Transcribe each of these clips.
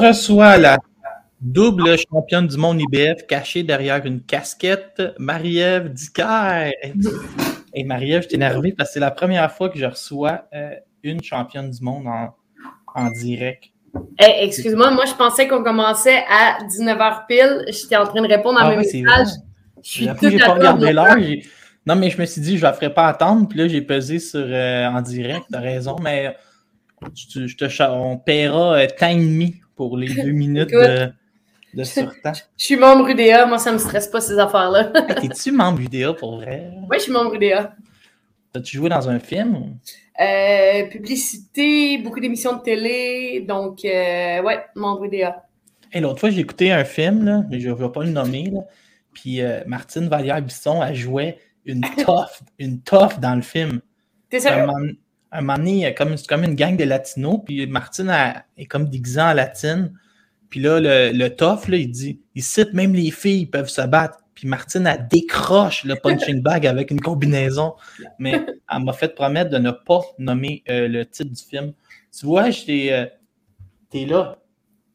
Reçoit la double championne du monde IBF cachée derrière une casquette, Marie-Ève Dicker. Et Marie-Ève, je suis énervé parce que c'est la première fois que je reçois euh, une championne du monde en, en direct. Hey, excuse-moi, moi je pensais qu'on commençait à 19h pile. J'étais en train de répondre à Ah mes ouais, messages. Je suis j'ai toute pas à regardé l'heure. Non, mais je me suis dit, je la ferai pas attendre. Puis là, j'ai pesé sur euh, en direct. T'as raison, mais je te on paiera euh, temps et demi pour les deux minutes de, de surtemps. Je suis membre UDA, moi ça me stresse pas ces affaires-là. Hey, T'es-tu membre UDA pour vrai? Oui, je suis membre UDA. As-tu joué dans un film? Euh, publicité, beaucoup d'émissions de télé, donc euh, ouais, membre UDA. Hey, L'autre fois, j'ai écouté un film, là, mais je ne vais pas le nommer. Là, puis euh, Martine Vallière-Bisson, elle jouait une toffe, une toffe dans le film. T'es sérieux? Un moment donné, a comme, c'est comme une gang de latinos, puis Martine elle, est comme déguisée en latine. Puis là, le, le tough, là, il dit il cite même les filles peuvent se battre. Puis Martine, elle décroche le punching bag avec une combinaison. Mais elle m'a fait promettre de ne pas nommer euh, le titre du film. Tu vois, j'étais. euh, T'es là.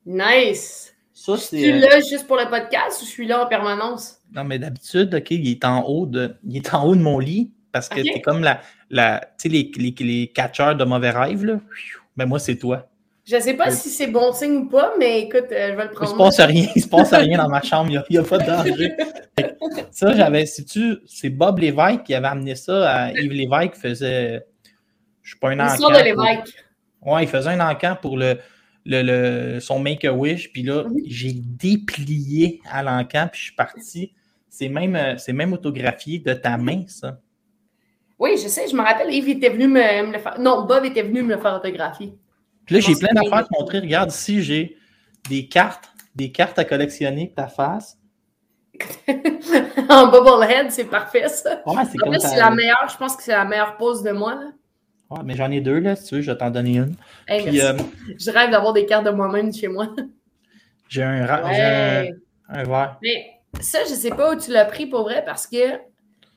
Nice! Ça, Je c'est. suis euh, là juste pour le podcast ou je suis là en permanence? Non, mais d'habitude, OK, il est en haut de, il est en haut de mon lit parce que Ok. t'es comme la, la les, les, les catcheurs de mauvais rêves, là. Ben, moi, c'est toi. Je sais pas Euh, si c'est bon signe ou pas, mais écoute, euh, je vais le Il prendre. se passe rien, il se passe rien dans ma chambre, il n'y a, pas de danger. Ça, j'avais, si tu, c'est Bob Lévesque qui avait amené ça à Yves Lévesque qui faisait, je sais pas, un L'histoire encamp. de pour- l'évêque. Ouais, il faisait un encamp pour le, le, le- son Make-A-Wish, puis là, j'ai déplié à l'encamp, puis je suis parti. C'est même, euh, c'est même autographié de ta main, ça. Oui, je sais, je me rappelle, Yves était venu me, me le faire. Non, Bob était venu me le faire autographier. Puis là, j'ai plein d'affaires à te montrer. Regarde ici, j'ai des cartes, des cartes à collectionner que ta face. en bobblehead, c'est parfait ça. Ouais, c'est comme ça. c'est la meilleure, je pense que c'est la meilleure pose de moi. Là. Ouais, mais j'en ai deux, là, si tu veux, je vais t'en donner une. Hey, Puis, euh, Je rêve d'avoir des cartes de moi-même chez moi. j'ai un, ra- un, un verre. Mais ça, je sais pas où tu l'as pris pour vrai parce que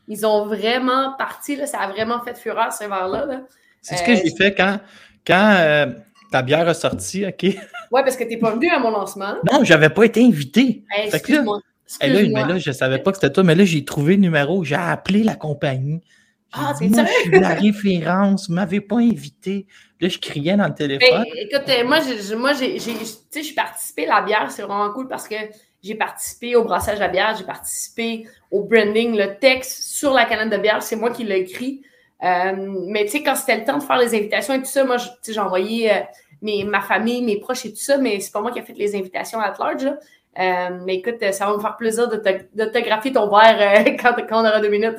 ils ont vraiment parti, là, ça a vraiment fait fureur ce verre-là. Là. C'est ce Euh, que j'ai fait quand, quand euh, ta bière est sortie, OK? Ouais, parce que t'es pas venu à mon lancement. Non, j'avais pas été invité. Hey, là- excuse-moi. Là, mais là, je savais pas que c'était toi, mais là, j'ai trouvé le numéro, j'ai appelé la compagnie. Ah, moi, sérieux? je suis la référence, vous m'avez pas invité. Là, je criais dans le téléphone. Ben, écoute, euh, moi, j'ai, j'ai- moi, j'ai, tu j'ai participé à la bière, c'est vraiment cool parce que j'ai participé au brassage de la bière, j'ai participé au branding, le texte sur la canette de bière, c'est moi qui l'ai écrit. Euh, mais tu sais, quand c'était le temps de faire les invitations et tout ça, moi, j'ai envoyé euh, mes, ma famille, mes proches et tout ça, mais c'est pas moi qui ai fait les invitations à large. là. Euh, mais écoute, ça va me faire plaisir d'autographier ton verre quand, quand on aura deux minutes.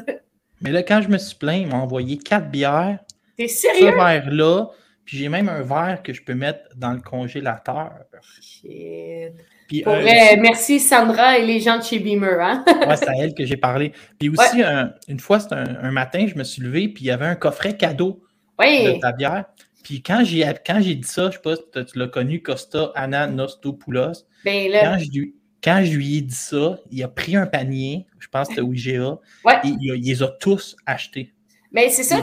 Mais là, quand je me suis plaint, ils m'ont envoyé quatre bières, T'es ce sérieux? verre-là, puis j'ai même un verre que je peux mettre dans le congélateur. Shit. Puis Pour un- vrai, merci Sandra et les gens de chez Beamer. Hein? Ouais, c'est à elle que j'ai parlé. Puis aussi, un- une fois, c'était un, un matin, je me suis levé, puis il y avait un coffret cadeau de ta bière. Puis quand j'ai quand j'ai dit ça, je sais pas si tu- l'as connu, Costa Ananostopoulos. Ben là, Quand je, lui, quand je lui ai dit ça, il a pris un panier, je pense que c'était au IGA, Ouais. et il les a tous achetés. Ben c'est ça,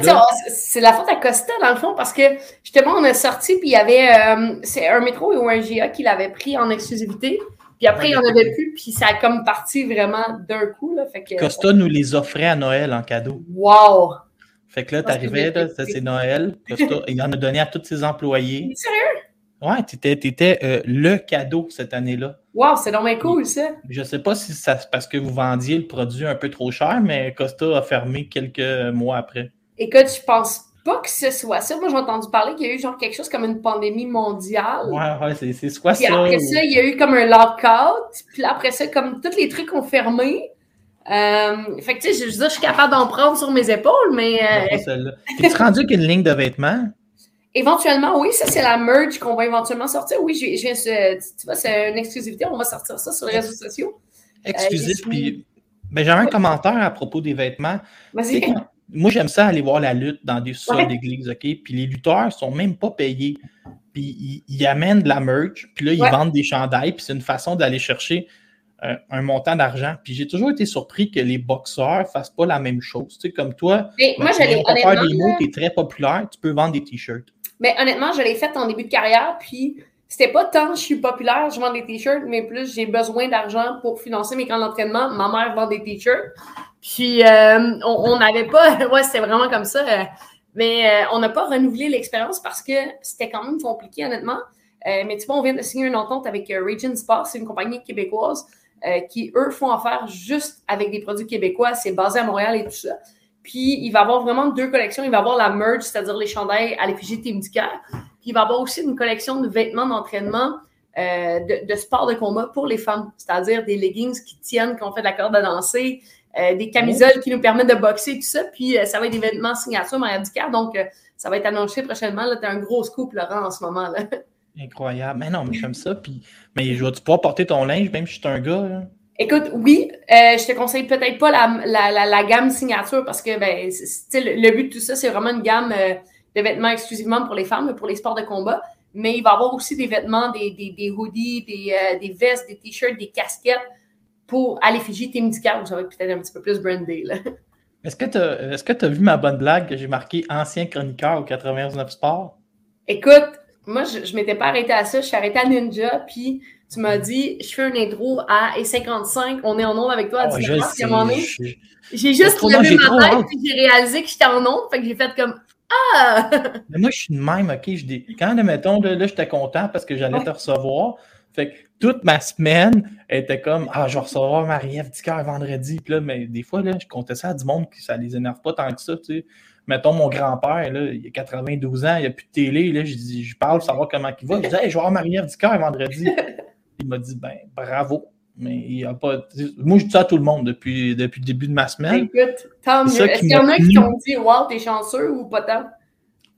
c'est la faute à Costa dans le fond parce que justement on a sorti puis il y avait euh, c'est un métro ou un GA qui l'avait pris en exclusivité. Puis après il n'y en avait plus puis ça a comme parti vraiment d'un coup là. Fait que Costa nous les offrait à Noël en cadeau. wow. Fait que là, t'arrivais, là, ça c'est Noël. Costa, il en a donné à tous ses employés. Sérieux? Ouais, tu étais, euh, le cadeau cette année-là. Wow, c'est donc cool, ça. Je ne sais pas si c'est parce que vous vendiez le produit un peu trop cher, mais Costa a fermé quelques mois après. Écoute, je pense pas que ce soit ça. Moi, j'ai entendu parler qu'il y a eu genre quelque chose comme une pandémie mondiale. Ouais, ouais, c'est soit puis ça. Après ça, il y a eu comme un lockout. Puis après ça, comme tous les trucs ont fermé. Euh, fait que tu sais, je, je, suis capable d'en prendre sur mes épaules, mais. Euh... T'es-tu rendu avec une ligne de vêtements? Éventuellement, oui, ça c'est la merge qu'on va éventuellement sortir. Oui, je, je, tu vois, c'est une exclusivité, on va sortir ça sur les réseaux sociaux. Exclusif, euh, puis ben, j'avais un commentaire à propos des vêtements. Vas-y. Moi, j'aime ça aller voir la lutte dans des sols d'église, OK? Puis les lutteurs sont même pas payés. Puis ils, ils amènent de la merch, puis là, ils Ouais. vendent des chandails, puis c'est une façon d'aller chercher euh, un montant d'argent. Puis j'ai toujours été surpris que les boxeurs fassent pas la même chose. Tu sais, comme toi, Mais moi, ben, tu j'allais honnêtement. des mots, tu es très populaire, tu peux vendre des t-shirts. Mais honnêtement, je l'ai fait en début de carrière, puis c'était pas tant je suis populaire, je vends des t-shirts, mais plus j'ai besoin d'argent pour financer mes camps d'entraînement. Ma mère vend des t-shirts. Puis euh, on n'avait pas, ouais, c'était vraiment comme ça. euh, mais euh, on n'a pas renouvelé l'expérience parce que c'était quand même compliqué, honnêtement. Mais tu vois, on vient de signer une entente avec Region Sport, c'est une compagnie québécoise qui, eux, font affaire juste avec des produits québécois. C'est basé à Montréal et tout ça. Puis, il va avoir vraiment deux collections. Il va avoir la merge, c'est-à-dire les chandails à l'effigie Team. Puis, il va avoir aussi une collection de vêtements d'entraînement euh, de, de sport de combat pour les femmes, c'est-à-dire des leggings qui tiennent quand on fait de la corde à danser, euh, des camisoles qui nous permettent de boxer tout ça. Puis, euh, ça va être des vêtements signature Maria. Donc, ça va être annoncé prochainement. Là, un gros scoop, Laurent, en ce moment. Là. Incroyable. Mais non, mais j'aime ça. Puis, mais je vais-tu pouvoir porter ton linge, même si je suis un gars? Écoute, oui, euh, je te conseille peut-être pas la, la, la, la gamme signature parce que ben, le, le but de tout ça, c'est vraiment une gamme euh, de vêtements exclusivement pour les femmes, pour les sports de combat. Mais il va y avoir aussi des vêtements, des, des, des hoodies, des, euh, des vestes, des t-shirts, des casquettes pour à l'effigie Team Ducard, où ça va être peut-être un petit peu plus brandé. Là. Est-ce que tu as, as vu ma bonne blague que j'ai marqué ancien chroniqueur au 99 Sport? Écoute, moi, je, je m'étais pas arrêtée à ça. Je suis arrêtée à Ninja, puis tu m'as dit, je fais un intro à et55, on est en onde avec toi à Oh, 19 je heures, sais, puis à un moment donné, je- J'ai juste levé ma tête puis j'ai réalisé que j'étais en onde. Fait que j'ai fait comme Ah! Mais moi, je suis de même, OK? Je dis, quand, mettons, là, là, j'étais content parce que j'allais Ouais. te recevoir. Fait que toute ma semaine était comme, ah, je vais recevoir Marie-Ève Dicker vendredi. Puis là, mais des fois, là, je comptais ça à du monde que ça les énerve pas tant que ça, tu sais. Mettons, mon grand-père, là, il a 92 ans, il n'y a plus de télé, là, je, dis, je parle pour savoir comment il va. Je dis, hey, je vais voir Marie-Ève Dicker vendredi. il m'a dit, ben, bravo. Mais il a pas. Moi, je dis ça à tout le monde depuis, depuis le début de ma semaine. Écoute, tant mieux. Est-ce qui qu'il y en a qui t'ont dit Wow, t'es chanceux ou pas tant?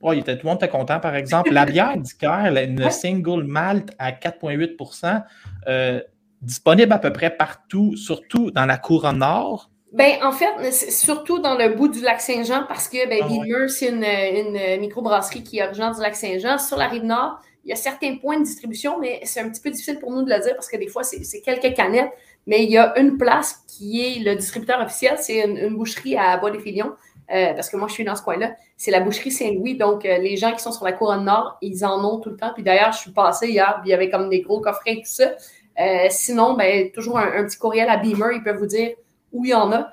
Ouais, il était, tout le monde était content, par exemple. La bière la- une single malt à 4,8% euh, disponible à peu près partout, surtout dans la couronne nord. Ben, en fait, surtout dans le bout du lac Saint-Jean, parce que ben, Ah ouais. C'est une, une microbrasserie qui est originaire du lac Saint-Jean. Sur la rive nord, il y a certains points de distribution, mais c'est un petit peu difficile pour nous de le dire parce que des fois, c'est quelques canettes. Mais il y a une place qui est le distributeur officiel, c'est une, une boucherie à Bois-des-Filions, euh, parce que moi, je suis dans ce coin-là. C'est la boucherie Saint-Louis. Donc, euh, les gens qui sont sur la couronne nord, ils en ont tout le temps. Puis d'ailleurs, je suis passée hier, puis il y avait comme des gros coffrets et tout ça. Euh, sinon, ben, toujours un, un petit courriel à Beamer, ils peuvent vous dire où il y en a.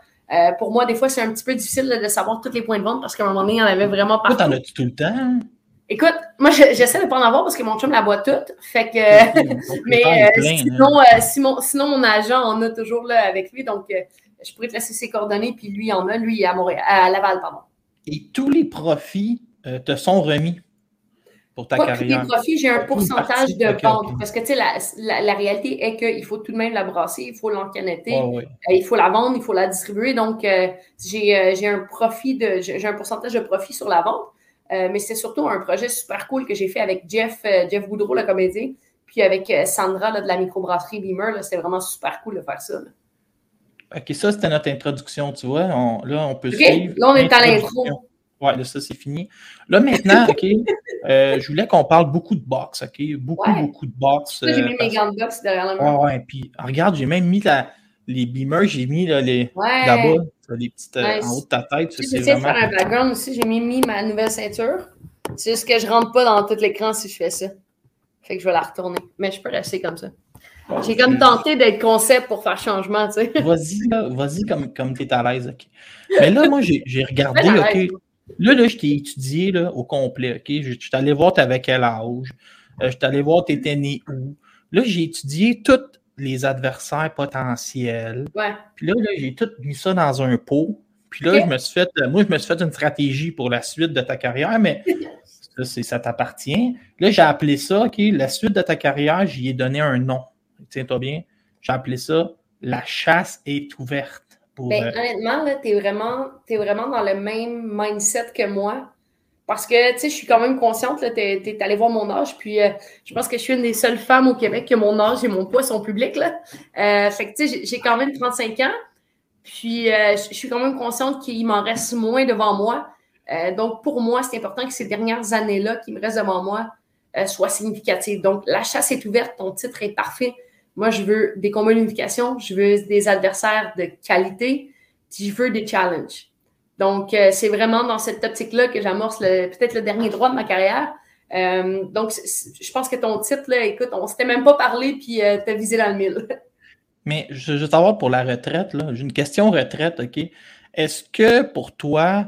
Pour moi, des fois, c'est un petit peu difficile là, de savoir tous les points de vente parce qu'à un moment donné, il y en avait vraiment partout. t'en as-tu tout le temps? Écoute, moi, je- j'essaie de pas en avoir parce que mon chum la boit toute. Fait que, mais euh, plein, hein. sinon, euh, sinon, mon agent en a toujours là avec lui. Donc, euh, je pourrais te laisser ses coordonnées. Puis lui, il en a. Lui, il est à, Montréal, à Laval, pardon. Et tous les profits euh, te sont remis pour ta Pas tous les carrière? profits, j'ai un pourcentage de vente. Parce que, tu sais, la, la, la réalité est qu'il faut tout de même la brasser, il faut l'encanetter. Ouais, ouais. Euh, il faut la vendre, il faut la distribuer. Donc, euh, j'ai euh, j'ai un profit de j'ai un pourcentage de profit sur la vente. Euh, mais c'est surtout un projet super cool que j'ai fait avec Jeff, euh, Jeff Boudreau, le comédien, puis avec euh, Sandra là, de la microbrasserie Beamer. C'était vraiment super cool de faire ça. là. OK, ça, c'était notre introduction, tu vois. On- là, on peut OK? suivre. Là, on est à l'intro. Ouais, là, ça, c'est fini. Là, maintenant, OK, euh, je voulais qu'on parle beaucoup de boxe, OK? Beaucoup, Ouais. beaucoup de boxe. J'ai mis mes gants de boxe derrière le Ouais, mur. ouais. Puis, regarde, j'ai même mis la, les beamers, j'ai mis là, les, Ouais. là-bas, là, les petites euh, Ouais, en haut de ta tête. essayé de vraiment. faire un background aussi. J'ai mis, ma nouvelle ceinture. C'est juste que je rentre pas dans tout l'écran si je fais ça. Fait que je vais la retourner. Mais je peux rester comme ça. Bon, J'ai comme tenté d'être concept pour faire changement, tu sais. Vas-y, là, vas-y comme, comme tu es à l'aise, OK. Mais là, moi, j'ai j'ai regardé. OK. Là, là, je t'ai étudié là, au complet, OK. Je, je suis allé voir, tu avais quel âge. Euh, je suis allé voir t'étais né où. Là, j'ai étudié tous les adversaires potentiels. Ouais. Puis là, là, j'ai tout mis ça dans un pot. Puis là, je me suis fait, euh, moi, je me suis fait une stratégie pour la suite de ta carrière, mais ça, ça t'appartient. Là, j'ai appelé ça, OK, la suite de ta carrière, j'y ai donné un nom. Tiens-toi bien. J'ai appelé ça La chasse est ouverte. Pour, Ben, euh, honnêtement, là, t'es vraiment, t'es vraiment dans le même mindset que moi. Parce que, tu sais, je suis quand même consciente, là, t'es, t'es allé voir mon âge, puis euh, je pense que je suis une des seules femmes au Québec que mon âge et mon poids sont publics, là. Euh, fait que, tu sais, j'ai, quand même 35 ans, puis euh, je je suis quand même consciente qu'il m'en reste moins devant moi. Euh, donc, pour moi, c'est important que ces dernières années-là qui me restent devant moi euh, soient significatives. Donc, la chasse est ouverte, ton titre est parfait. Moi, je veux des combats d'unification, je veux des adversaires de qualité, puis je veux des challenges. Donc, euh, c'est vraiment dans cette optique-là que j'amorce peut-être le dernier droit de ma carrière. Euh, donc, je pense que ton titre, là, écoute, on s'était même pas parlé, puis euh, t'as visé dans le mille. Mais je veux savoir pour la retraite, là, j'ai une question retraite, OK? Est-ce que pour toi,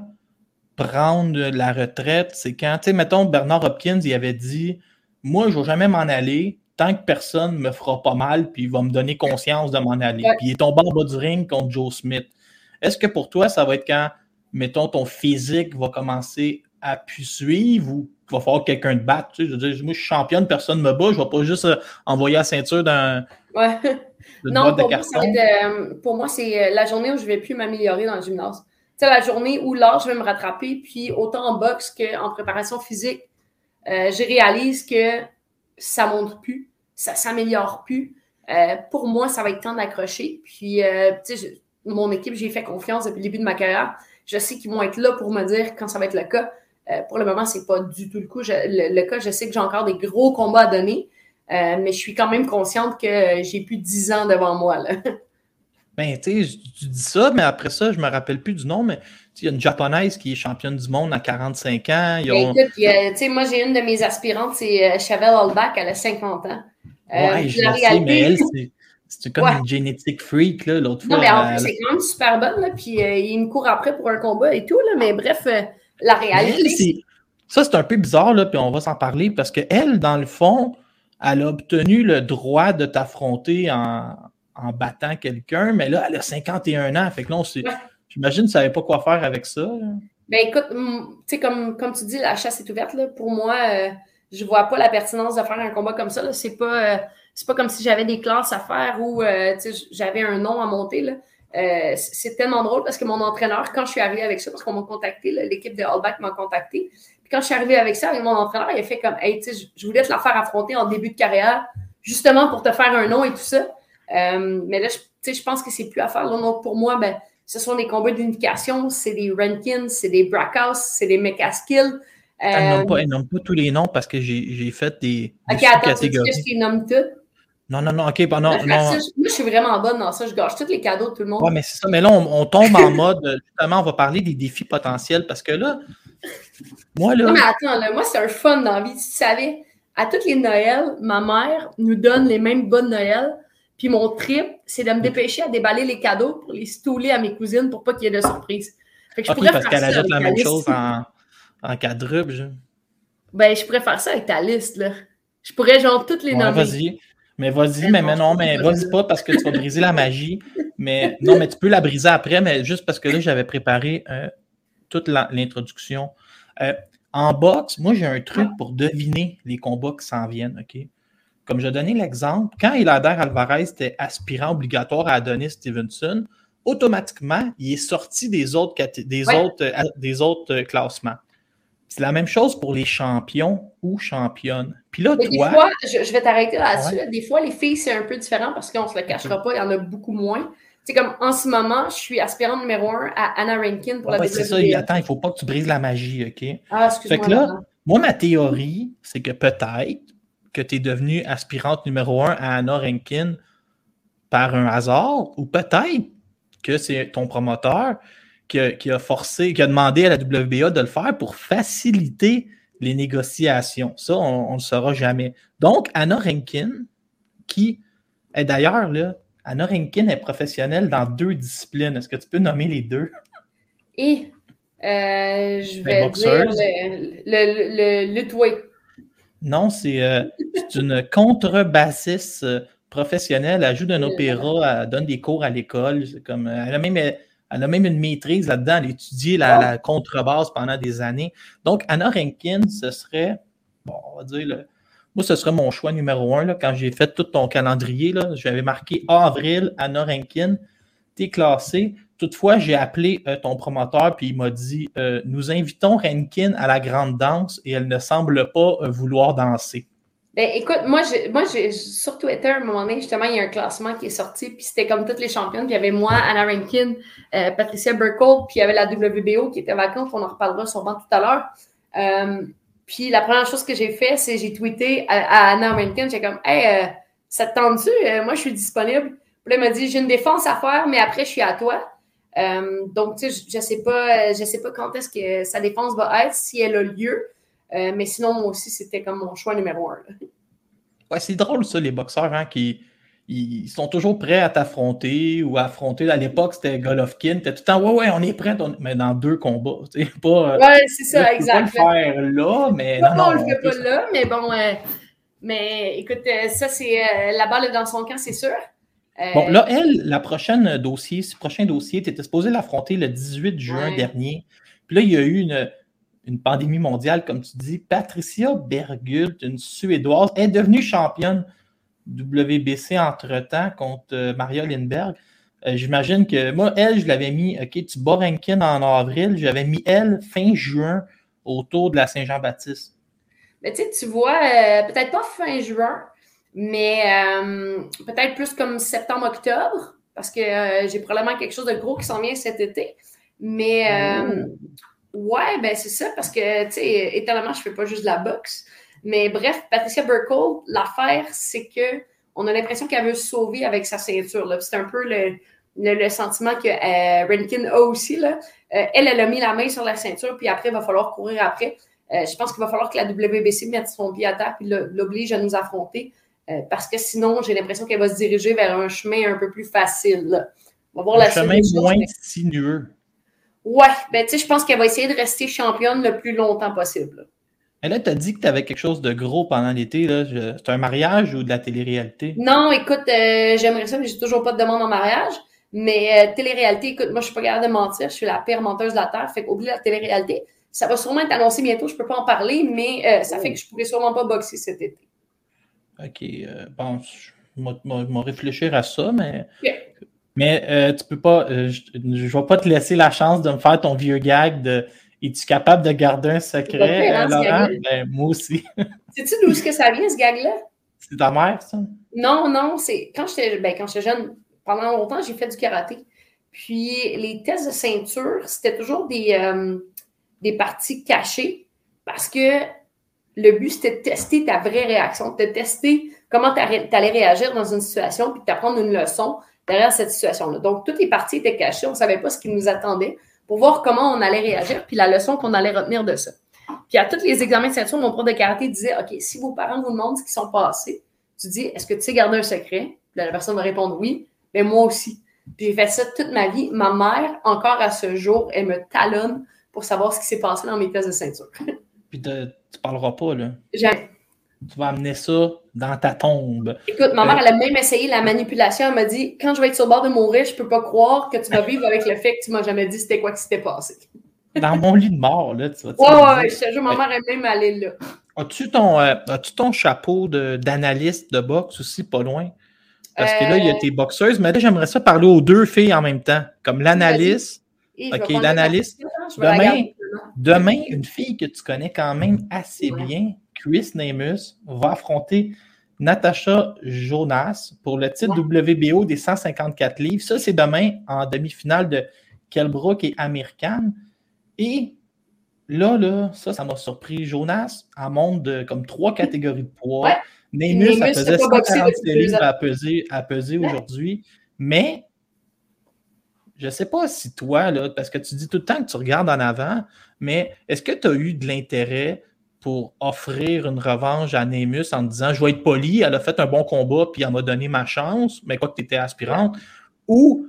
prendre la retraite, c'est quand, tu sais, mettons, Bernard Hopkins, il avait dit Moi, je ne vais jamais m'en aller tant que personne ne me fera pas mal, puis il va me donner conscience de m'en aller. Ouais. Puis il est tombé en bas du ring contre Joe Smith. Est-ce que pour toi, ça va être quand, mettons, ton physique va commencer à pu suivre ou qu'il va falloir que quelqu'un te batte? Tu sais, je veux dire, moi, je suis championne, personne ne me bat, je ne vais pas juste euh, envoyer la ceinture d'un. Ouais. Non, boîte de pour moi, ça être, euh, pour moi, c'est euh, la journée où je vais plus m'améliorer dans le gymnase. Tu sais, la journée où l'âge va me rattraper, puis autant en boxe qu'en préparation physique, euh, je réalise que ça monte plus, ça s'améliore plus. Pour moi, ça va être temps d'accrocher. Puis, tu sais, je- mon équipe, j'ai fait confiance depuis le début de ma carrière. Je sais qu'ils vont être là pour me dire quand ça va être le cas. Euh, pour le moment, c'est pas du tout le, coup. Je- le, le cas. Je sais que j'ai encore des gros combats à donner. Euh, mais je suis quand même consciente que j'ai plus de 10 ans devant moi. Là. Ben, tu sais, tu dis ça, mais après ça, je me rappelle plus du nom, mais il y a une japonaise qui est championne du monde à 45 ans. Ils ont... Ben, écoute, a- moi, j'ai une de mes aspirantes, c'est euh, Chevelle Hallback, elle a 50 ans. Euh, ouais, je la sais, mais réalité- elle, c'est- c'est comme Ouais. une génétique freak, là, l'autre fois. Non, mais en elle- plus, c'est quand même super bonne, là, puis euh, il me court après pour un combat et tout, là, mais bref, euh, la réalité, elle, ça, c'est un peu bizarre, là, puis on va s'en parler, parce qu'elle, dans le fond, elle a obtenu le droit de t'affronter en, en battant quelqu'un, mais là, elle a 51 ans. Fait que là, Ouais. j'imagine que tu ne savais pas quoi faire avec ça. là. Ben écoute, hum, tu sais, comme, comme tu dis, la chasse est ouverte. Là. Pour moi, euh, je vois pas la pertinence de faire un combat comme ça. là. C'est pas, euh, c'est pas comme si j'avais des classes à faire ou euh, j'avais un nom à monter. Là. Euh, c'est tellement drôle parce que mon entraîneur, quand je suis arrivée avec ça, parce qu'on m'a contacté, là, l'équipe de Allback m'a contacté. Puis quand je suis arrivée avec ça, avec mon entraîneur, il a fait comme Hey, tu sais, je, voulais te la faire affronter en début de carrière, justement pour te faire un nom et tout ça. Euh, mais là, je, tu sais, je pense que c'est plus à faire. Là. Donc, pour moi, ben, ce sont des combats d'unification, c'est des Rankins, c'est des Brackhouse, c'est des Mechaskill. Elle Euh, nomme pas, elle nomme pas tous les noms parce que j'ai fait des, des ok, attends, tu veux que je les nomme toutes? Non, non, non, ok. Moi, non, moi, je suis vraiment bonne dans ça. Je gâche tous les cadeaux de tout le monde. Ouais, mais c'est ça. Mais là, on, on tombe en mode, euh, justement, on va parler des défis potentiels parce que là, moi, là, Non, mais attends, là, moi, c'est un fun dans la vie. Tu savais, à toutes les Noëls, ma mère nous donne les mêmes bonnes Noël. Puis mon trip, c'est de me dépêcher à déballer les cadeaux pour les stouler à mes cousines pour pas qu'il y ait de surprise. Fait que je pourrais parce qu'elle ajoute la ta même chose en, en quadruple. je- Ben, je pourrais faire ça avec ta liste, là. Je pourrais, genre, toutes les Ouais, nommer. vas-y. Mais vas-y, Mais mais, non, mais vas-y pas parce que tu vas briser la magie. Mais non, mais tu peux la briser après, mais juste parce que là, j'avais préparé euh, toute l'introduction. Euh, en boxe, moi, j'ai un truc pour deviner les combats qui s'en viennent, OK? Comme je donnais l'exemple, quand Hilader Alvarez était aspirant obligatoire à Adonis Stevenson, automatiquement, il est sorti des autres, caté- des Ouais. autres, euh, des autres euh, classements. C'est la même chose pour les champions ou championnes. Puis là, Mais des fois, je, je vais t'arrêter là-dessus. Ouais. Des fois, les filles, c'est un peu différent parce qu'on se le cachera pas, il y en a beaucoup moins. C'est comme en ce moment, je suis aspirante numéro un à Anna Rankin pour la Ouais, c'est ça, il WWE. attends, il ne faut pas que tu brises la magie, OK? Ah, excuse-moi. Fait que là. Moi, ma théorie, c'est que peut-être que tu es devenue aspirante numéro un à Anna Rankin par un hasard, ou peut-être que c'est ton promoteur qui a, qui a forcé, qui a demandé à la WBA de le faire pour faciliter les négociations. Ça, on ne le saura jamais. Donc, Anna Rankin, qui est d'ailleurs, là, Anna Rankin est professionnelle dans deux disciplines. Est-ce que tu peux nommer les deux? Et euh, je vais dire le, le. Non, c'est euh, c'est une contrebassiste euh, professionnelle. Elle joue d'un opéra, elle donne des cours à l'école. C'est comme, elle, a même, elle a même une maîtrise là-dedans. Elle a la, la contrebasse pendant des années. Donc, Anna Rankin, ce serait, bon, on va dire, moi, ce serait mon choix numéro un. Quand j'ai fait tout ton calendrier, j'avais marqué avril, Anna Rankin, t'es classé. Toutefois, j'ai appelé euh, ton promoteur puis il m'a dit euh, Nous invitons Rankin à la grande danse et elle ne semble pas euh, vouloir danser. Ben, écoute, moi, moi j'ai- sur Twitter, à un moment donné, justement, il y a un classement qui est sorti, puis c'était comme toutes les championnes. Puis il y avait moi, Anna Rankin, euh, Patricia Burkle, puis il y avait la WBO qui était vacante. On en reparlera sûrement tout à l'heure. Euh, puis la première chose que j'ai fait, c'est j'ai tweeté à, Anna Rankin. J'ai comme, hey, euh, ça te tente-tu? Moi, je suis disponible. Elle m'a dit, j'ai une défense à faire, mais après, je suis à toi. Donc, tu sais, je, je sais pas, je sais pas quand est-ce que sa défense va être, si elle a lieu. Euh, mais sinon, moi aussi, c'était comme mon choix numéro un. là. Ouais, c'est drôle, ça, les boxeurs, hein, qui ils sont toujours prêts à t'affronter ou à affronter. À l'époque, c'était Golovkin. T'es tout le temps, ouais, ouais, on est prêt, on- mais dans deux combats. Pas, euh, Ouais, c'est ça, là, tu peux exact. pas le faire là, mais non, Non, on le fait pas là, mais bon, euh, mais écoute, euh, ça, c'est euh, la balle est dans son camp, c'est sûr. Bon, là, elle, la prochaine dossier, ce prochain dossier, tu étais supposé l'affronter le 18 juin Ouais. dernier. Puis là, il y a eu une, une pandémie mondiale, comme tu dis. Patricia Bergult, une Suédoise, est devenue championne WBC entre-temps contre euh, Maria Lindberg. Euh, J'imagine que moi, elle, je l'avais mis, OK, tu bats Rankin en avril, j'avais mis elle fin juin autour de la Saint-Jean-Baptiste. Mais tu sais, tu vois, euh, peut-être pas fin juin, mais euh, peut-être plus comme septembre-octobre, parce que euh, j'ai probablement quelque chose de gros qui s'en vient cet été. Mais euh, ouais, ben c'est ça, parce que, tu sais, étonnamment, je fais pas juste de la boxe. Mais bref, Patricia Burkle, l'affaire, c'est que on a l'impression qu'elle veut se sauver avec sa ceinture. C'est un peu le, le, le sentiment que euh, Rankin a aussi. Là. Euh, elle, elle a mis la main sur la ceinture, puis après, il va falloir courir après. Euh, je pense qu'il va falloir que la WBC mette son pied à terre et l'oblige à nous affronter. parce que sinon, j'ai l'impression qu'elle va se diriger vers un chemin un peu plus facile. là. On va voir Un la chemin moins sinueux. Ouais, ben tu sais, je pense qu'elle va essayer de rester championne le plus longtemps possible. Et là, tu as dit que tu avais quelque chose de gros pendant l'été. C'est un mariage ou de la télé-réalité? Non, écoute, euh, j'aimerais ça, mais j'ai toujours pas de demande en mariage. Mais euh, télé-réalité, écoute, moi, je suis pas capable de mentir. Je suis la pire menteuse de la Terre. Fait qu'oublie la télé-réalité. Ça va sûrement être annoncé bientôt. Je peux pas en parler, mais euh, ça fait que je pourrais sûrement pas boxer cet été. OK. euh, bon, je vais- réfléchir à ça, mais. Mais euh, tu peux pas. euh, je, je vais pas te laisser la chance de me faire ton vieux gag de. Es-tu capable de garder un secret, hein, euh, Laurent? Ben, moi aussi. Sais-tu d'où est-ce que ça vient, ce gag-là? C'est ta mère, ça? Non, non, c'est quand j'étais ben, jeune, pendant longtemps, j'ai fait du karaté. Puis les tests de ceinture, c'était toujours des, euh, des parties cachées parce que le but, c'était de tester ta vraie réaction, de tester comment tu allais réagir dans une situation, puis d'apprendre une leçon derrière cette situation-là. Donc, toutes les parties étaient cachées, on ne savait pas ce qui nous attendait pour voir comment on allait réagir, puis la leçon qu'on allait retenir de ça. Puis à tous les examens de ceinture, mon prof de karaté disait OK, si vos parents vous demandent ce qui sont passés, tu dis Est-ce que tu sais garder un secret Puis la personne va répondre Oui, mais moi aussi. Puis j'ai fait ça toute ma vie. Ma mère, encore à ce jour, elle me talonne pour savoir ce qui s'est passé dans mes tests de ceinture. Puis de- tu parleras pas, là. J'ai- Tu vas amener ça dans ta tombe. Écoute, ma mère, elle a même essayé la manipulation. Elle m'a dit Quand je vais être sur le bord de mourir, je peux pas croire que tu vas vivre avec le fait que tu m'as jamais dit c'était quoi qui s'était passé. Dans mon lit de mort, là, tu vas Ouais, ouais, ouais, je te jure, ma mère est même allée là. As-tu ton, euh, as-tu ton chapeau d'analyste de, boxe aussi, pas loin? Parce que là, il y a Euh, tes boxeuses, mais là, j'aimerais ça parler aux deux filles en même temps. Comme l'analyste. Ok, l'analyste. Demain. Demain, une fille que tu connais quand même assez Ouais. bien, Chris Namus, va affronter Natasha Jonas pour le titre WBO des 154 livres. Ça, c'est demain en demi-finale de Kelbrook et Amir Khan. Et là, là, ça, ça m'a surpris. Jonas, en monte de comme trois catégories de poids. Ouais. Elle pesait pas boxé 146 depuis deux livres à peser, à peser aujourd'hui. Mais je ne sais pas si toi, là, parce que tu dis tout le temps que tu regardes en avant, mais est-ce que tu as eu de l'intérêt pour offrir une revanche à Nemus en disant je vais être poli, elle a fait un bon combat puis elle m'a donné ma chance, mais quoi que tu étais aspirante, ou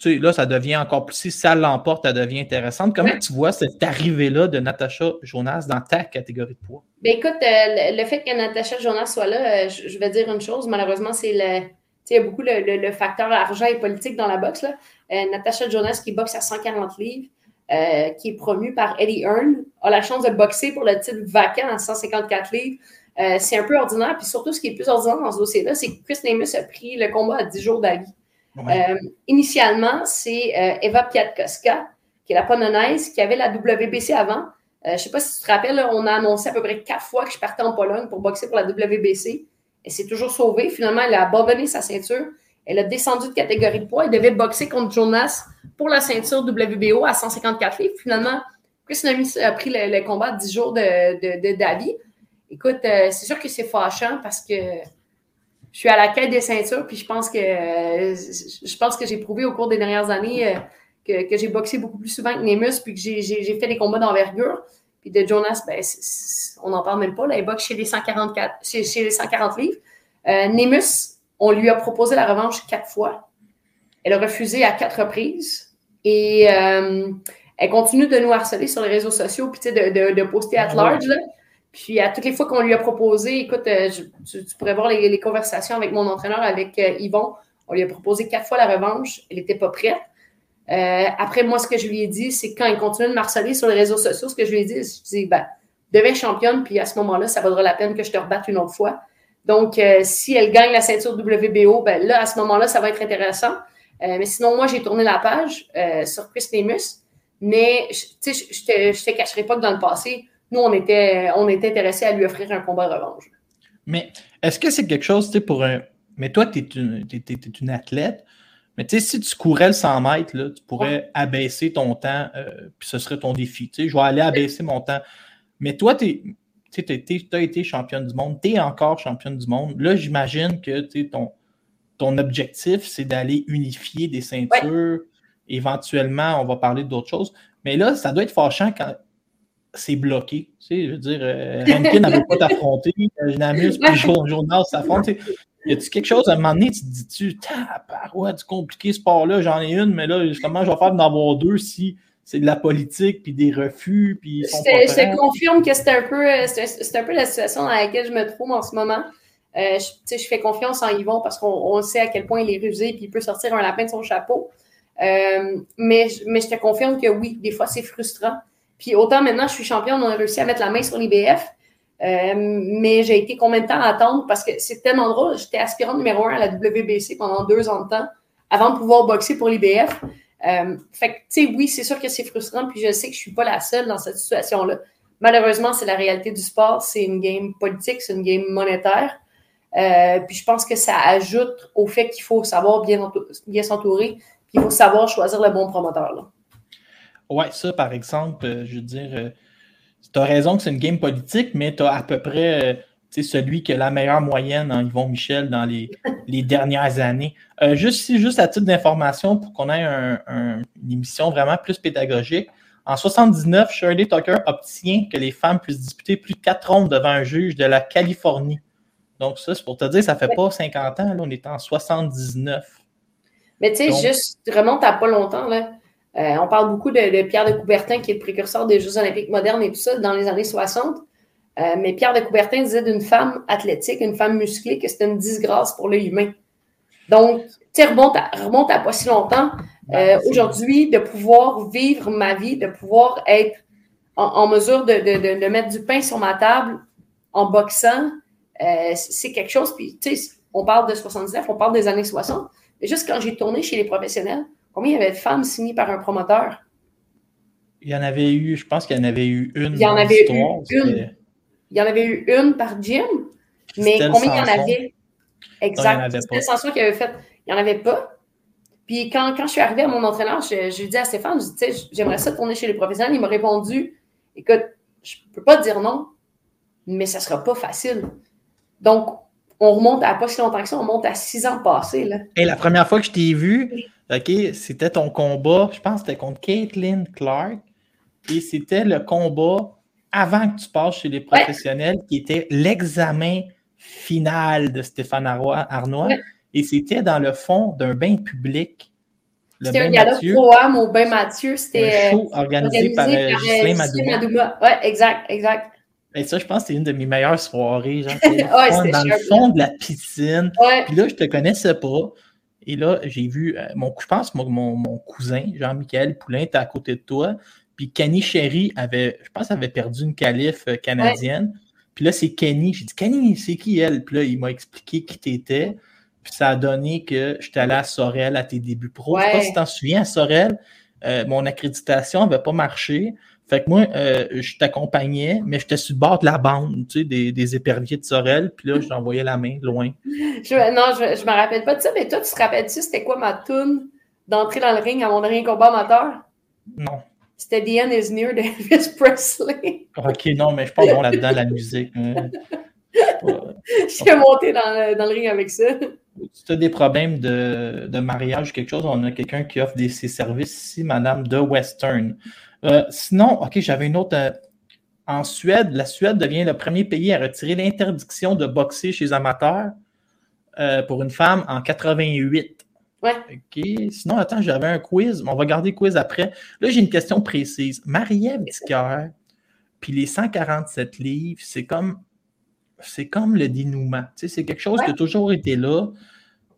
tu sais, là, ça devient encore plus. Si ça l'emporte, ça devient intéressante. Comment tu vois cette arrivée-là de Natacha Jonas dans ta catégorie de poids? Ben écoute, euh, le, fait que Natacha Jonas soit là, euh, je, je vais dire une chose. Malheureusement, c'est le. tu sais, Il y a beaucoup le, le- le facteur argent et politique dans la boxe. Là. Euh, Natacha Jonas, qui boxe à 140 livres, euh, qui est promue par Eddie Hearn, a la chance de boxer pour le titre vacant à 154 livres. Euh, c'est un peu ordinaire. Puis surtout, ce qui est plus ordinaire dans ce dossier-là, c'est que Chris Nemus a pris le combat à 10 jours d'avis. Ouais. Euh, initialement, c'est Eva Piatkowska, qui est la polonaise, qui avait la WBC avant. Je ne sais pas si tu te rappelles, là, on a annoncé à peu près quatre fois que je partais en Pologne pour boxer pour la WBC. Elle s'est toujours sauvée. Finalement, elle a abandonné sa ceinture. Elle a descendu de catégorie de poids. Elle devait boxer contre Jonas pour la ceinture WBO à 154 livres. Finalement, Chris Nemis a pris le, le combat à 10 jours de, de, de Davi. Écoute, euh, c'est sûr que c'est fâchant parce que je suis à la quête des ceintures, puis je pense que je pense que j'ai prouvé au cours des dernières années euh, que, j'ai boxé beaucoup plus souvent que Nemus, puis que j'ai- fait des combats d'envergure. Puis de Jonas, ben, on n'en parle même pas. Là, il boxe chez les 144, chez, chez les 140 livres. Euh, Nemus, on lui a proposé la revanche quatre fois. Elle a refusé à quatre reprises. Et euh, elle continue de nous harceler sur les réseaux sociaux, puis tu sais, de, de, de poster at Ah large. là. Puis à toutes les fois qu'on lui a proposé, écoute, euh, je- tu, tu pourrais voir les, les conversations avec mon entraîneur, avec euh, Yvon. On lui a proposé quatre fois la revanche. Elle n'était pas prête. Euh, après, moi, ce que je lui ai dit, c'est quand il continue de me harceler sur les réseaux sociaux, ce que je lui ai dit, je dis, ben, deviens championne, puis à ce moment-là, ça vaudra la peine que je te rebatte une autre fois. Donc, euh, si elle gagne la ceinture WBO, ben là, à ce moment-là, ça va être intéressant. Euh, mais sinon, moi, j'ai tourné la page euh, sur Chris Nemus. Mais, je- tu sais, je je te, te cacherai pas que dans le passé, nous, on était, on était intéressés à lui offrir un combat de revanche. Mais est-ce que c'est quelque chose, tu sais, pour un. Mais toi, tu es une, athlète. Mais tu sais, si tu courais le 100 mètres, là, tu pourrais abaisser ton temps, puis ce serait ton défi. Tu sais, je vais aller abaisser mon temps. Mais toi, tu as été championne du monde, tu es encore championne du monde. Là, j'imagine que tu ton, ton objectif, c'est d'aller unifier des ceintures. Éventuellement, on va parler d'autres choses. Mais là, ça doit être fâchant quand c'est bloqué. Tu sais, je veux dire, euh, Rankin n'avait pas t'affronter, Namus puis Jo- Jonas s'affrontent. tu sais. Y a-tu quelque chose à un moment donné, tu te dis-tu, tabarouette, c'est compliqué ce sport-là, j'en ai une, mais là, comment je vais faire d'en avoir deux si c'est de la politique, puis des refus, puis Je te, je confirme que c'est un, peu, euh, c'est un peu la situation dans laquelle je me trouve en ce moment. Euh, je, je fais confiance en Yvon parce qu'on on sait à quel point il est rusé et il peut sortir un lapin de son chapeau. Euh, mais, je- mais je te confirme que oui, des fois, c'est frustrant. Puis autant maintenant, je suis championne, on a réussi à mettre la main sur l'IBF. Euh, mais j'ai été combien de temps à attendre? Parce que c'est tellement drôle. J'étais aspirante numéro un à la WBC pendant deux ans de temps avant de pouvoir boxer pour l'IBF. Euh, fait que, tu sais, oui, c'est sûr que c'est frustrant, puis je sais que je suis pas la seule dans cette situation-là. Malheureusement, c'est la réalité du sport. C'est une game politique, c'est une game monétaire. Euh, puis je pense que ça ajoute au fait qu'il faut savoir bien, entou- bien s'entourer, puis il faut savoir choisir le bon promoteur. Là. Ouais, ça, par exemple, euh, je veux dire, tu as raison que c'est une game politique, mais tu as à peu près celui qui a la meilleure moyenne en Yvon Michel dans les, les dernières années. Euh, juste, si- juste à titre d'information, pour qu'on ait un- un- une émission vraiment plus pédagogique, en 79, Shirley Tucker obtient que les femmes puissent disputer plus de quatre rondes devant un juge de la Californie. Donc, ça, c'est pour te dire, ça fait pas 50 ans, là, on est en 79. Mais tu sais, juste, remonte à pas longtemps, là. Euh, on parle beaucoup de, de Pierre de Coubertin, qui est le précurseur des Jeux olympiques modernes et tout ça, dans les années 60. Euh, mais Pierre de Coubertin disait d'une femme athlétique, une femme musclée, que c'était une disgrâce pour l'œil humain. Donc, tu sais, remonte à, remonte à pas si longtemps. Euh, C'est- Aujourd'hui, de pouvoir vivre ma vie, de pouvoir être en, en mesure de, de- de- de mettre du pain sur ma table en boxant, euh, c'est quelque chose. Puis, tu sais, on parle de 79, on parle des années 60. Mais juste quand j'ai tourné chez les professionnels, combien il y avait de femmes signées par un promoteur? Il y en avait eu, je pense qu'il y en avait eu une. Il y en avait eu une. Il y en avait eu une par gym, mais combien il y en avait? Exact. C'était. Sanson qui avait fait. Il n'y en avait pas. Puis quand, quand je suis arrivée à mon entraîneur, je, je lui dis à Stéphane, je dis, tu sais, j'aimerais ça tourner chez les professionnels. Il m'a répondu, écoute, je ne peux pas te dire non, mais ça ne sera pas facile. Donc, on remonte à pas si longtemps que ça, on monte à six ans passés. Là. Et la première fois que je t'ai vu, OK, c'était ton combat, je pense que c'était contre Caitlin Clark. Et c'était le combat avant que tu passes chez les professionnels, qui était l'examen final de Stéphane Arnois. Ouais. Et c'était dans le fond d'un bain public. C'était un gala pro-am au Bain Mathieu. C'était show organisé par euh, Ghislain Madouma. Madouma. Ouais, exact, exact. Et ça, je pense que c'est une de mes meilleures soirées. Genre, Ouais, dans le fond de la piscine. Puis là, je te connaissais pas. Et là, j'ai vu, euh, mon, je pense, mon, mon, mon cousin, Jean-Michel Poulain, était à côté de toi. Puis Kenny Sherry avait, je pense, avait perdu une qualif euh, canadienne. Puis là, c'est Kenny. J'ai dit, Kenny, c'est qui elle? Puis là, il m'a expliqué qui t'étais. Puis ça a donné que j'étais allé à Sorel à tes débuts pro. Je sais pas Ouais. si t'en souviens, à Sorel, euh, mon accréditation n'avait pas marché. Fait que moi, euh, je t'accompagnais, mais j'étais sur le bord de la bande, tu sais, des, des éperviers de Sorel. Puis là, je t'envoyais la main loin. Je- non, je, je me rappelle pas de ça, mais toi, tu te rappelles-tu, c'était quoi ma toune d'entrer dans le ring à mon dernier combat amateur? Non. C'était The End is Near de Elvis Presley. Ok, non, mais je suis pas bon là-dedans, la musique. hein. Je suis monté dans le, dans le ring avec ça. Si tu as des problèmes de, de mariage ou quelque chose, on a quelqu'un qui offre des, ses services ici, Madame de Western. Euh, sinon, OK, j'avais une autre. euh, en Suède, la Suède devient le premier pays à retirer l'interdiction de boxer chez les amateurs euh, pour une femme en 88. Ouais. OK. Sinon, attends, j'avais un quiz. mais On va garder le quiz après. Là, j'ai une question précise. Marie-Ève Dicker, puis les 147 livres, c'est comme c'est comme le dénouement. Tu sais, c'est quelque chose qui a toujours été là,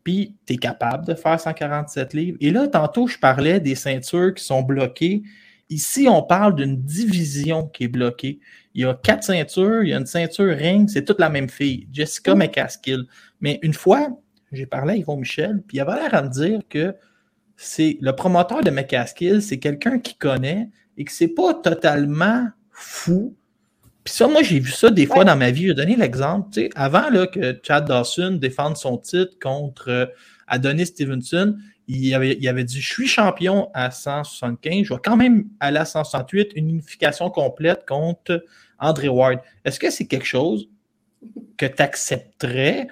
puis tu es capable de faire 147 livres. Et là, tantôt, je parlais des ceintures qui sont bloquées. Ici, on parle d'une division qui est bloquée. Il y a quatre ceintures, il y a une ceinture ring, c'est toute la même fille, Jessica McCaskill. Mais une fois, j'ai parlé à Yvon Michel, puis il avait l'air à me dire que c'est le promoteur de McCaskill, c'est quelqu'un qui connaît et que c'est pas totalement fou. Puis ça, moi, j'ai vu ça des fois Ouais. dans ma vie. Je vais donner l'exemple. Tu sais, avant là, que Chad Dawson défende son titre contre euh, Adonis Stevenson, il avait, il avait dit Je suis champion à 175, je vais quand même aller à 168, une unification complète contre André Ward. Est-ce que c'est quelque chose que tu accepterais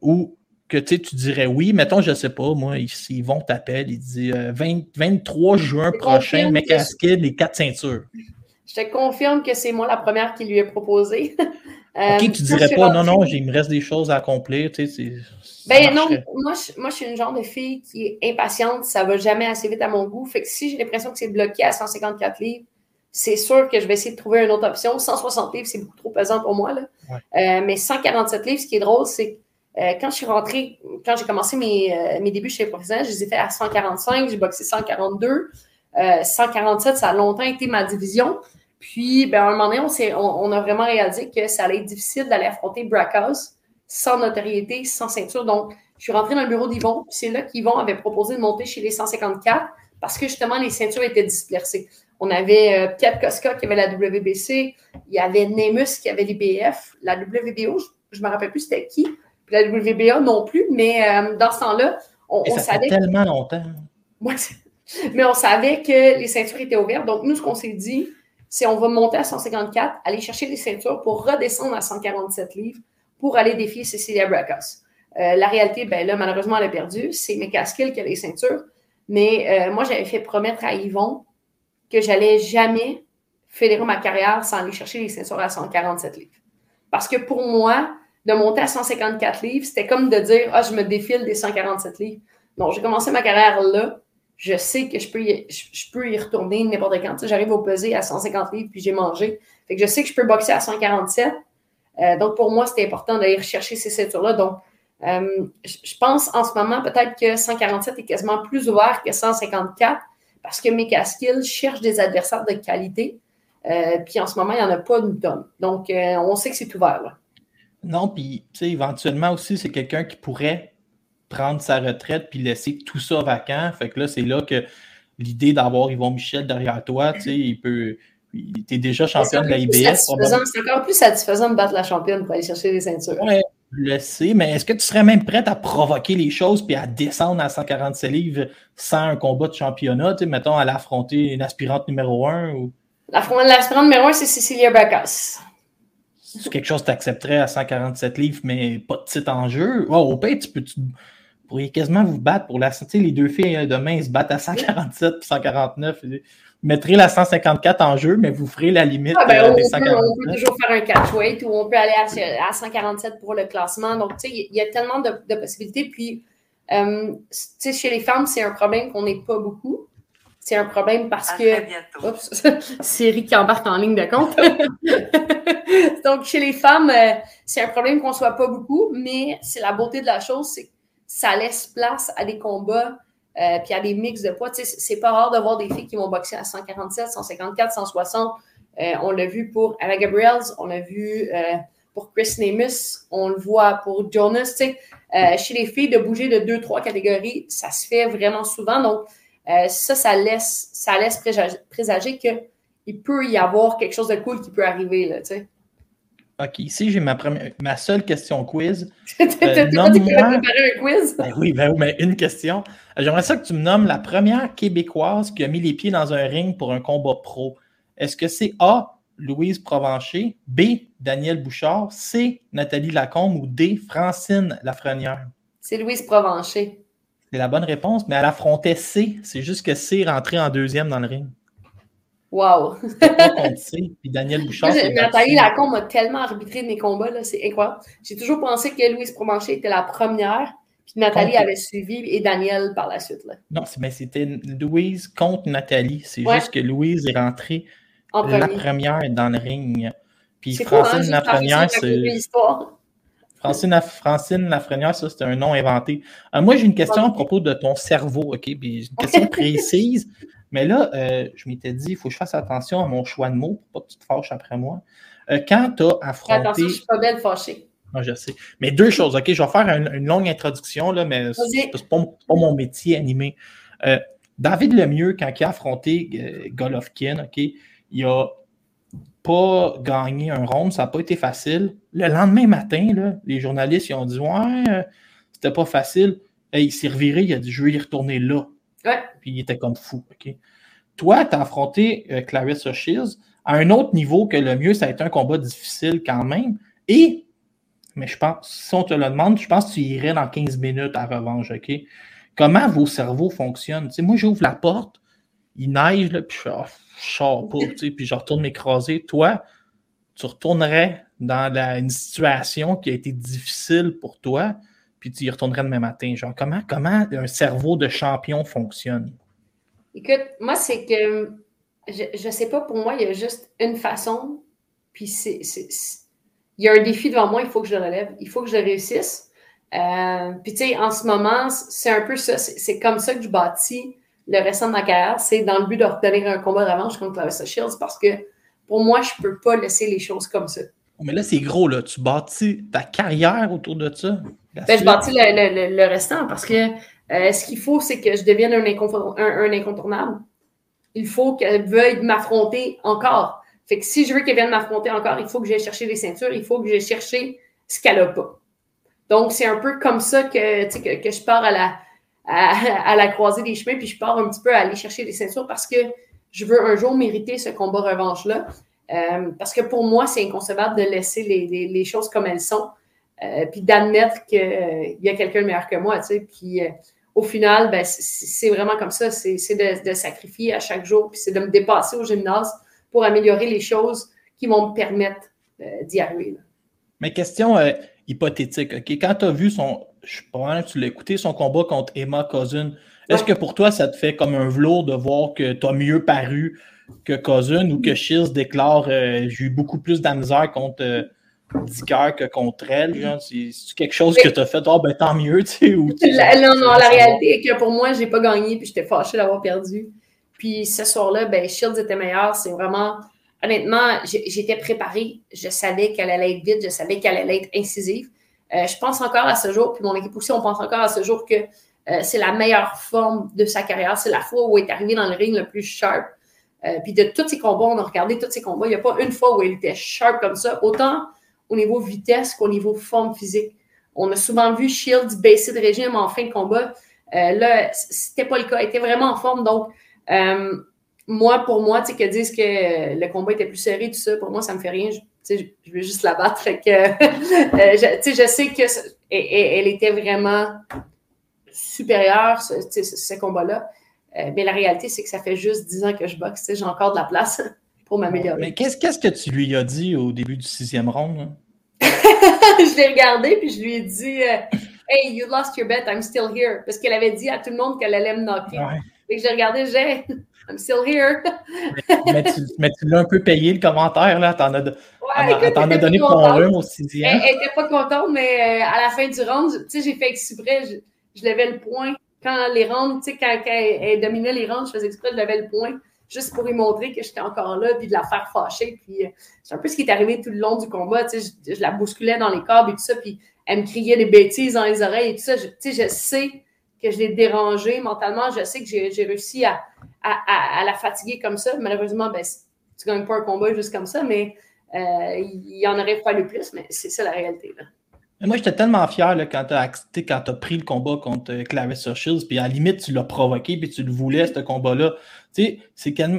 ou que tu dirais oui? Mettons, je sais pas, moi, ici, Yvon t'appelle, il dit euh, 20 23 juin Je prochain, confirme que- McCaskill, les quatre ceintures. Je te confirme que c'est moi la première qui lui ai proposé. Euh, Ok, tu je dirais pas, non, non, il me reste des choses à accomplir, tu sais, Ben non, moi je, moi je suis une genre de fille qui est impatiente, ça va jamais assez vite à mon goût. Fait que si j'ai l'impression que c'est bloqué à 154 livres, c'est sûr que je vais essayer de trouver une autre option. 160 livres, c'est beaucoup trop pesant pour moi. Là. Euh, mais 147 livres, ce qui est drôle, c'est que euh, quand je suis rentrée, quand j'ai commencé mes, euh, mes débuts chez les professionnels, je les ai fait à 145, j'ai boxé 142. Euh, 147, ça a longtemps été ma division. Puis, ben, à un moment donné, on, on, a vraiment réalisé que ça allait être difficile d'aller affronter Brackhouse sans notoriété, sans ceinture. Donc, je suis rentrée dans le bureau d'Yvon, puis c'est là qu'Yvon avait proposé de monter chez les 154 parce que justement, les ceintures étaient dispersées. On avait euh, Pierre Koska qui avait la WBC, il y avait Nemus qui avait l'IBF, la WBO, je ne me rappelle plus c'était qui, la WBA non plus, mais euh, dans ce temps-là, on, Et on ça savait fait tellement longtemps. Ouais, c'est- mais on savait que les ceintures étaient ouvertes. Donc, nous, ce qu'on s'est dit, c'est on va monter à 154, aller chercher les ceintures pour redescendre à 147 livres pour aller défier Cecilia Brackos. Euh, la réalité, ben là, malheureusement, elle a perdu. C'est McCaskill qui a les ceintures. Mais euh, moi, j'avais fait promettre à Yvon que j'allais jamais fédérer ma carrière sans aller chercher les ceintures à 147 livres. Parce que pour moi, de monter à 154 livres, c'était comme de dire Ah, je me défile des 147 livres. Non, j'ai commencé ma carrière là. Je sais que je peux y, retourner n'importe quand. Tu J'arrive au pesé à 150 livres puis j'ai mangé. Fait que je sais que je peux boxer à 147. Euh, donc, pour moi, c'était important d'aller rechercher ces ceintures-là. Donc, euh, je pense en ce moment peut-être que 147 est quasiment plus ouvert que 154 parce que mes Caskills cherchent des adversaires de qualité. Euh, puis en ce moment, il n'y en a pas une tonne. Donc, on sait que c'est ouvert. Là. Non, puis, tu sais, éventuellement aussi, c'est quelqu'un qui pourrait prendre sa retraite puis laisser tout ça vacant. Fait que là, c'est là que l'idée d'avoir Yvon Michel derrière toi, tu sais, il peut. Déjà champion de la probablement. c'est encore plus satisfaisant de battre la championne pour aller chercher les ceintures. Ouais, je le sais, mais est-ce que tu serais même prête à provoquer les choses puis à descendre à 147 livres sans un combat de championnat? Tu sais, mettons, aller affronter une aspirante numéro un ou? La l'aspirante numéro un, c'est Cecilia Bracas. C'est quelque chose que tu accepterais à 147 livres, mais pas de titre en jeu? Oh, au pire, tu peux. Tu pourriez quasiment vous battre pour la. Tu sais, les deux filles euh, demain, ils se battent à 147 puis 149. Vous mettrez la 154 en jeu, mais vous ferez la limite Ah, ben, euh, on, peut, on peut 149. toujours faire un catchweight ou on peut aller à, à 147 pour le classement. Donc, tu sais, il y a tellement de, de possibilités. Puis, Euh, tu sais, chez les femmes, c'est un problème qu'on n'est pas beaucoup. C'est un problème parce À que. Oups, Siri qui embarque en ligne de compte. Donc, chez les femmes, euh, c'est un problème qu'on ne soit pas beaucoup, mais c'est la beauté de la chose, c'est que ça laisse place à des combats euh, puis à des mix de poids. C'est- pas rare de voir des filles qui vont boxer à 147, 154, 160. Euh, on l'a vu pour Anna Gabriels, on l'a vu euh, pour Chris Nemus, on le voit pour Jonas. Tu sais, chez les filles, de bouger de deux, trois catégories, ça se fait vraiment souvent. Donc, euh, ça, ça laisse, ça laisse présager, présager qu'il peut y avoir quelque chose de cool qui peut arriver. Là, tu sais. OK, ici, j'ai ma, première, ma seule question quiz. T'as avais préparé un quiz? Ben oui, ben oui, mais une question. Euh, J'aimerais ça que tu me nommes la première Québécoise qui a mis les pieds dans un ring pour un combat pro. Est-ce que c'est A, Louise Provencher, B, Daniel Bouchard, C, Nathalie Lacombe ou D, Francine Lafrenière? C'est Louise Provencher. C'est la bonne réponse, mais elle affrontait C. C'est juste que C est rentré en deuxième dans le ring. Wow! C'était pas contre C. Puis Daniel Bouchard. Nathalie Lacombe a tellement arbitré de mes combats, là, c'est incroyable. J'ai toujours pensé que Louise Provencher était la première, puis Nathalie Contre- avait suivi et Daniel par la suite. Là, Non, mais c'était Louise contre Nathalie. C'est Ouais. juste que Louise est rentrée en la première dans le ring. Puis hein, Francine Lafrenière, raconter c'est. Francine, Francine Lafrenière, ça, c'est un nom inventé. Euh, moi, j'ai une question à propos de ton cerveau, OK? Puis une question précise. Mais là, euh, je m'étais dit, il faut que je fasse attention à mon choix de mots pour pas que tu te fâches après moi. Euh, quand tu as affronté. Attention, je suis pas belle fâchée. Ah, je sais. Mais deux choses, OK? Je vais faire une, une longue introduction, là, mais c'est pas, pas mon métier animé. David Lemieux, quand il a affronté Golovkin, OK, il a pas gagné un round, ça n'a pas été facile. Le lendemain matin, là, les journalistes ils ont dit Ouais, euh, c'était pas facile. Et il s'est reviré, il a dit Je veux y retourner là. Ouais. Puis il était comme fou. Toi, tu as affronté euh, Clarissa Shields à un autre niveau que le mieux, ça a été un combat difficile quand même. Et, mais je pense, si on te le demande, je pense que tu irais dans 15 minutes à revanche. OK? Comment vos cerveaux fonctionnent? Moi, j'ouvre la porte, il neige, là, puis je fais, je sors pas, tu sais, puis je retourne m'écraser. Toi, tu retournerais dans la- une situation qui a été difficile pour toi, puis tu y retournerais demain matin. Genre, comment, comment un cerveau de champion fonctionne? Écoute, moi, c'est que je, je sais pas, pour moi, il y a juste une façon, puis c'est. Il y a un défi devant moi, il faut que je le relève, il faut que je réussisse. Euh, puis tu sais, en ce moment, c'est un peu ça, c'est c'est comme ça que je bâtis le restant de ma carrière, c'est dans le but de retenir un combat de revanche contre Clarissa Shields parce que pour moi, je peux pas laisser les choses comme ça. Mais là, c'est gros, là. Tu bâtis ta carrière autour de ça. Ben, je bâtis le, le- le- le restant parce que euh, ce qu'il faut, c'est que je devienne un, inconfor- un- un incontournable. Il faut qu'elle veuille m'affronter encore. Fait que si je veux qu'elle vienne m'affronter encore, il faut que j'aille chercher les ceintures, il faut que j'aille chercher ce qu'elle n'a pas. Donc, c'est un peu comme ça que, que je pars à la, à, la croisée des chemins, puis je pars un petit peu à aller chercher les ceintures parce que je veux un jour mériter ce combat revanche-là. Euh, parce que pour moi, c'est inconcevable de laisser les, les- choses comme elles sont. Euh, puis d'admettre qu'il y a quelqu'un meilleur que moi, tu sais. Puis euh, au final, ben, c'est- vraiment comme ça. C'est de, de sacrifier à chaque jour, puis c'est de me dépasser au gymnase pour améliorer les choses qui vont me permettre euh, d'y arriver. là. Mais question euh, hypothétique, OK? Quand tu as vu son. Je suis pas mal que tu l'as écouté, son combat contre Emma Cousin, est-ce que pour toi, ça te fait comme un velours de voir que tu as mieux paru que Cousin ou que Shields déclare euh, j'ai eu beaucoup plus de misère contre euh, Dicker que contre elle? genre? C'est c'est quelque chose que tu as fait, oh, ben tant mieux, tu sais. Ou, tu- La- non, non, la réalité est que pour moi, j'ai pas gagné, puis j'étais fâchée d'avoir perdu. Puis ce soir-là, ben, Shields était meilleur. C'est vraiment, honnêtement, j'étais préparée. Je savais qu'elle allait être vite, je savais qu'elle allait être incisive. Euh, je pense encore à ce jour, puis mon équipe aussi, on pense encore à ce jour que euh, c'est la meilleure forme de sa carrière. C'est la fois où elle est arrivée dans le ring le plus sharp. Euh, puis de tous ses combats, on a regardé tous ses combats. Il n'y a pas une fois où elle était sharp comme ça, autant au niveau vitesse qu'au niveau forme physique. On a souvent vu Shields baisser de régime en fin de combat. Là, c'était pas le cas. Elle était vraiment en forme. Donc, moi, pour moi, tu sais, disent que le combat était plus serré, tout ça, pour moi, ça me fait rien. Sais, je- veux juste la battre. Fait que, euh, je, sais, je sais que ce- elle, elle- elle était vraiment supérieure, ce, combat-là. Euh, mais la réalité, c'est que ça fait juste 10 ans que je boxe. J'ai encore de la place pour m'améliorer. Mais qu'est-ce que tu lui as dit au début du sixième round? là? je l'ai regardé, puis je lui ai dit, euh, Hey, you lost your bet, I'm still here. Parce qu'elle avait dit à tout le monde qu'elle allait me knocker. Ouais. Et que j'ai regardé, j'ai I'm still here. mais tu, mais tu l'as un peu payé le commentaire, là. T'en as, de- Ouais, en- écoute, elle t'en a elle donné pour ton contente. rhume au Elle, sixième. elle était pas contente, mais euh, à la fin du round, tu sais, j'ai fait exprès, je, je levais le point. Quand les rounds, tu sais, quand, quand elle, elle dominait les rounds, je faisais exprès, je levais le point, juste pour lui montrer que j'étais encore là, puis de la faire fâcher. Puis euh, c'est un peu ce qui est arrivé tout le long du combat, tu sais, je, je la bousculais dans les câbles et tout ça, puis elle me criait des bêtises dans les oreilles et tout ça. Je- Tu sais, je sais que je l'ai dérangée mentalement, je sais que j'ai réussi à, à, la fatiguer comme ça. Malheureusement, ben, tu gagnes pas un combat juste comme ça, mais euh, il y en aurait fallu plus, mais c'est ça la réalité. Là. Moi, j'étais tellement fier là, quand tu as, pris le combat contre euh, Clarissa puis à la limite, tu l'as provoqué, puis tu le voulais, ce combat-là. C'est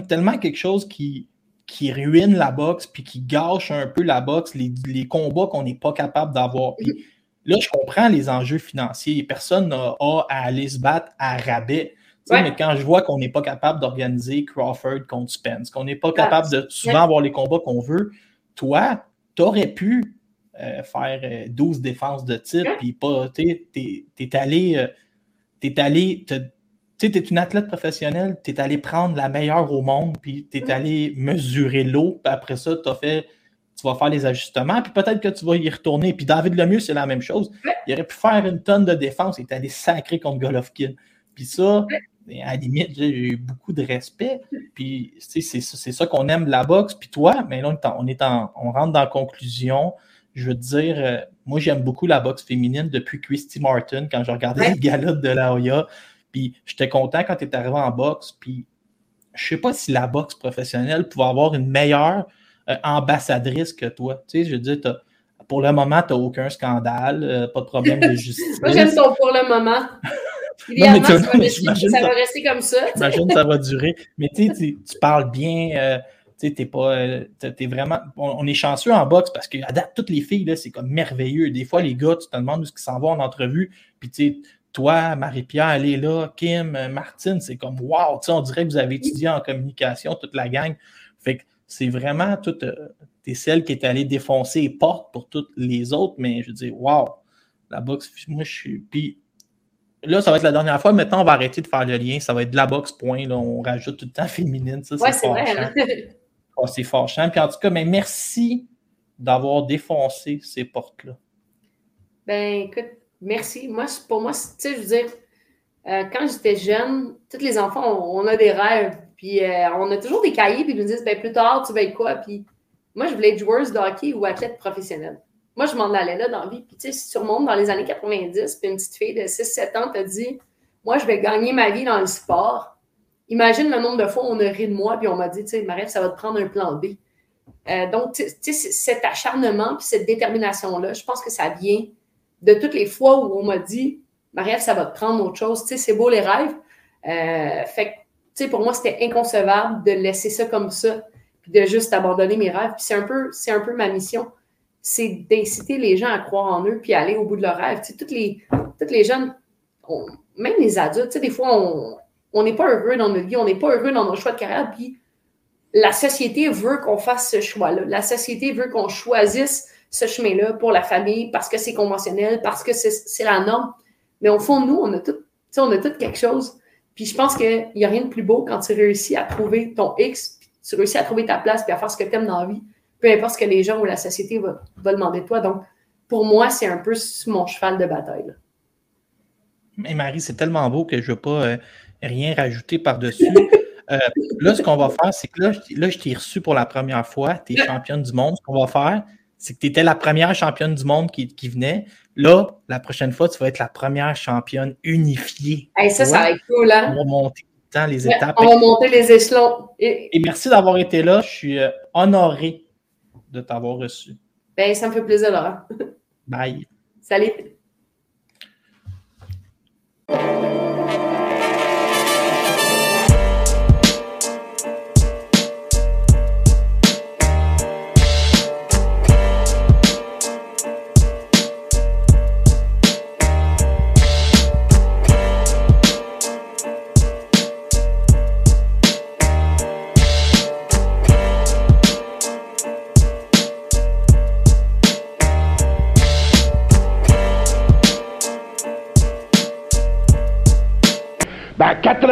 tellement quelque chose qui, qui ruine la boxe, puis qui gâche un peu la boxe, les, combats qu'on n'est pas capable d'avoir. Là, je comprends les enjeux financiers. Personne n'a à aller se battre à rabais. Tu Ouais. Mais quand je vois qu'on n'est pas capable d'organiser Crawford contre Spence, qu'on n'est pas capable de souvent avoir les combats qu'on veut, toi, tu aurais pu euh, faire euh, 12 défenses de Ouais. puis pas, tu t'es allé, euh, allé, tu une athlète professionnelle, t'es allé prendre la meilleure au monde, puis t'es Ouais. allé mesurer l'eau, puis après ça, t'as fait, tu vas faire les ajustements, puis peut-être que tu vas y retourner. Puis David Lemieux, c'est la même chose. Il aurait pu faire une tonne de défense, il est allé sacrer contre Golovkin. Puis ça, à la limite, j'ai eu beaucoup de respect. Puis c'est ça qu'on aime de la boxe. Puis toi, mais là, on, est en- on, rentre dans la conclusion. Je veux te dire, euh, moi, j'aime beaucoup la boxe féminine depuis Christy Martin, quand je regardais les galops de la Hoya. Puis j'étais content quand tu es arrivé en boxe. Puis je sais pas si la boxe professionnelle pouvait avoir une meilleure euh, ambassadrice que toi. Tu sais, je veux dire, pour le moment, tu n'as aucun scandale, euh, pas de problème de justice. Moi, j'aime ton pour le moment. mais Évidemment, tu- ça, va mais ça va rester comme ça. J'imagine que ça va durer. Mais tu sais, tu parles bien. euh, tu sais, t'es- t'es vraiment. On, on est chanceux en boxe parce que à date, toutes les filles, c'est comme merveilleux. Des fois, les gars, tu te demandes où ils s'en vont en entrevue. Puis tu sais, toi, Marie-Pierre, elle est là, Kim, Martine, c'est comme wow, tu sais, on dirait que vous avez étudié en communication, toute la gang. Fait que c'est vraiment toute. euh, t'es celle qui est allée défoncer les portes pour toutes les autres, mais je veux dire, wow, la boxe, moi, je suis. Puis là, ça va être la dernière fois. Maintenant, on va arrêter de faire le lien. Ça va être de la boxe, point. Là. On rajoute tout le temps féminine. Ça, Ouais, c'est vrai. Ah, c'est fâchant. Puis en tout cas, mais merci d'avoir défoncé ces portes-là. Ben, écoute, merci. Moi, pour moi, tu sais, je veux dire, euh, quand j'étais jeune, tous les enfants, on, on a des rêves. Puis euh, on a toujours des cahiers, puis ils nous disent, ben, plus tard, tu vas être quoi? Puis moi, je voulais être joueuse de hockey ou athlète professionnel. Moi, je m'en allais là dans la vie. Puis tu sais, si tu remontes dans les années 90, puis une petite fille de 6-7 ans t'a dit, moi, je vais gagner ma vie dans le sport. Imagine le nombre de fois où on a ri de moi, puis on m'a dit, tu sais, Marie, ça va te prendre un plan B. Euh, donc, tu sais, cet acharnement puis cette détermination-là, je pense que ça vient de toutes les fois où on m'a dit, Marie-Ève, ça va te prendre autre chose. Tu sais, c'est beau les rêves. Euh, fait sais, pour moi, c'était inconcevable de laisser ça comme ça, puis de juste abandonner mes rêves. Puis c'est un peu, c'est un peu ma mission, c'est d'inciter les gens à croire en eux, puis aller au bout de leurs rêves. Tu sais, toutes les, toutes les jeunes, même les adultes, tu sais, des fois, on n'est pas heureux dans notre vie, on n'est pas heureux dans nos choix de carrière, puis la société veut qu'on fasse ce choix-là. La société veut qu'on choisisse ce chemin-là pour la famille parce que c'est conventionnel, parce que c'est la norme. Mais au fond, nous, on a tout, on a tout quelque chose. Puis je pense qu'il n'y a rien de plus beau quand tu réussis à trouver ton X, puis tu réussis à trouver ta place, puis à faire ce que tu aimes dans la vie, peu importe ce que les gens ou la société va, va demander de toi. Donc, pour moi, c'est un peu mon cheval de bataille. là. Mais Marie, c'est tellement beau que je ne veux pas euh, rien rajouter par-dessus. Euh, là, ce qu'on va faire, c'est que là, je t'ai reçu pour la première fois. Tu es championne du monde. Ce qu'on va faire, c'est que tu étais la première championne du monde qui, qui venait. Là, la prochaine fois, tu vas être la première championne unifiée. Hey, ça, ça va être cool, On hein? va monter tout le temps les Ouais, étapes. on va monter les échelons. Et, Et merci d'avoir été là. Je suis euh, honoré de t'avoir reçu. ben, ça me fait plaisir, Laurent. Bye. Salut.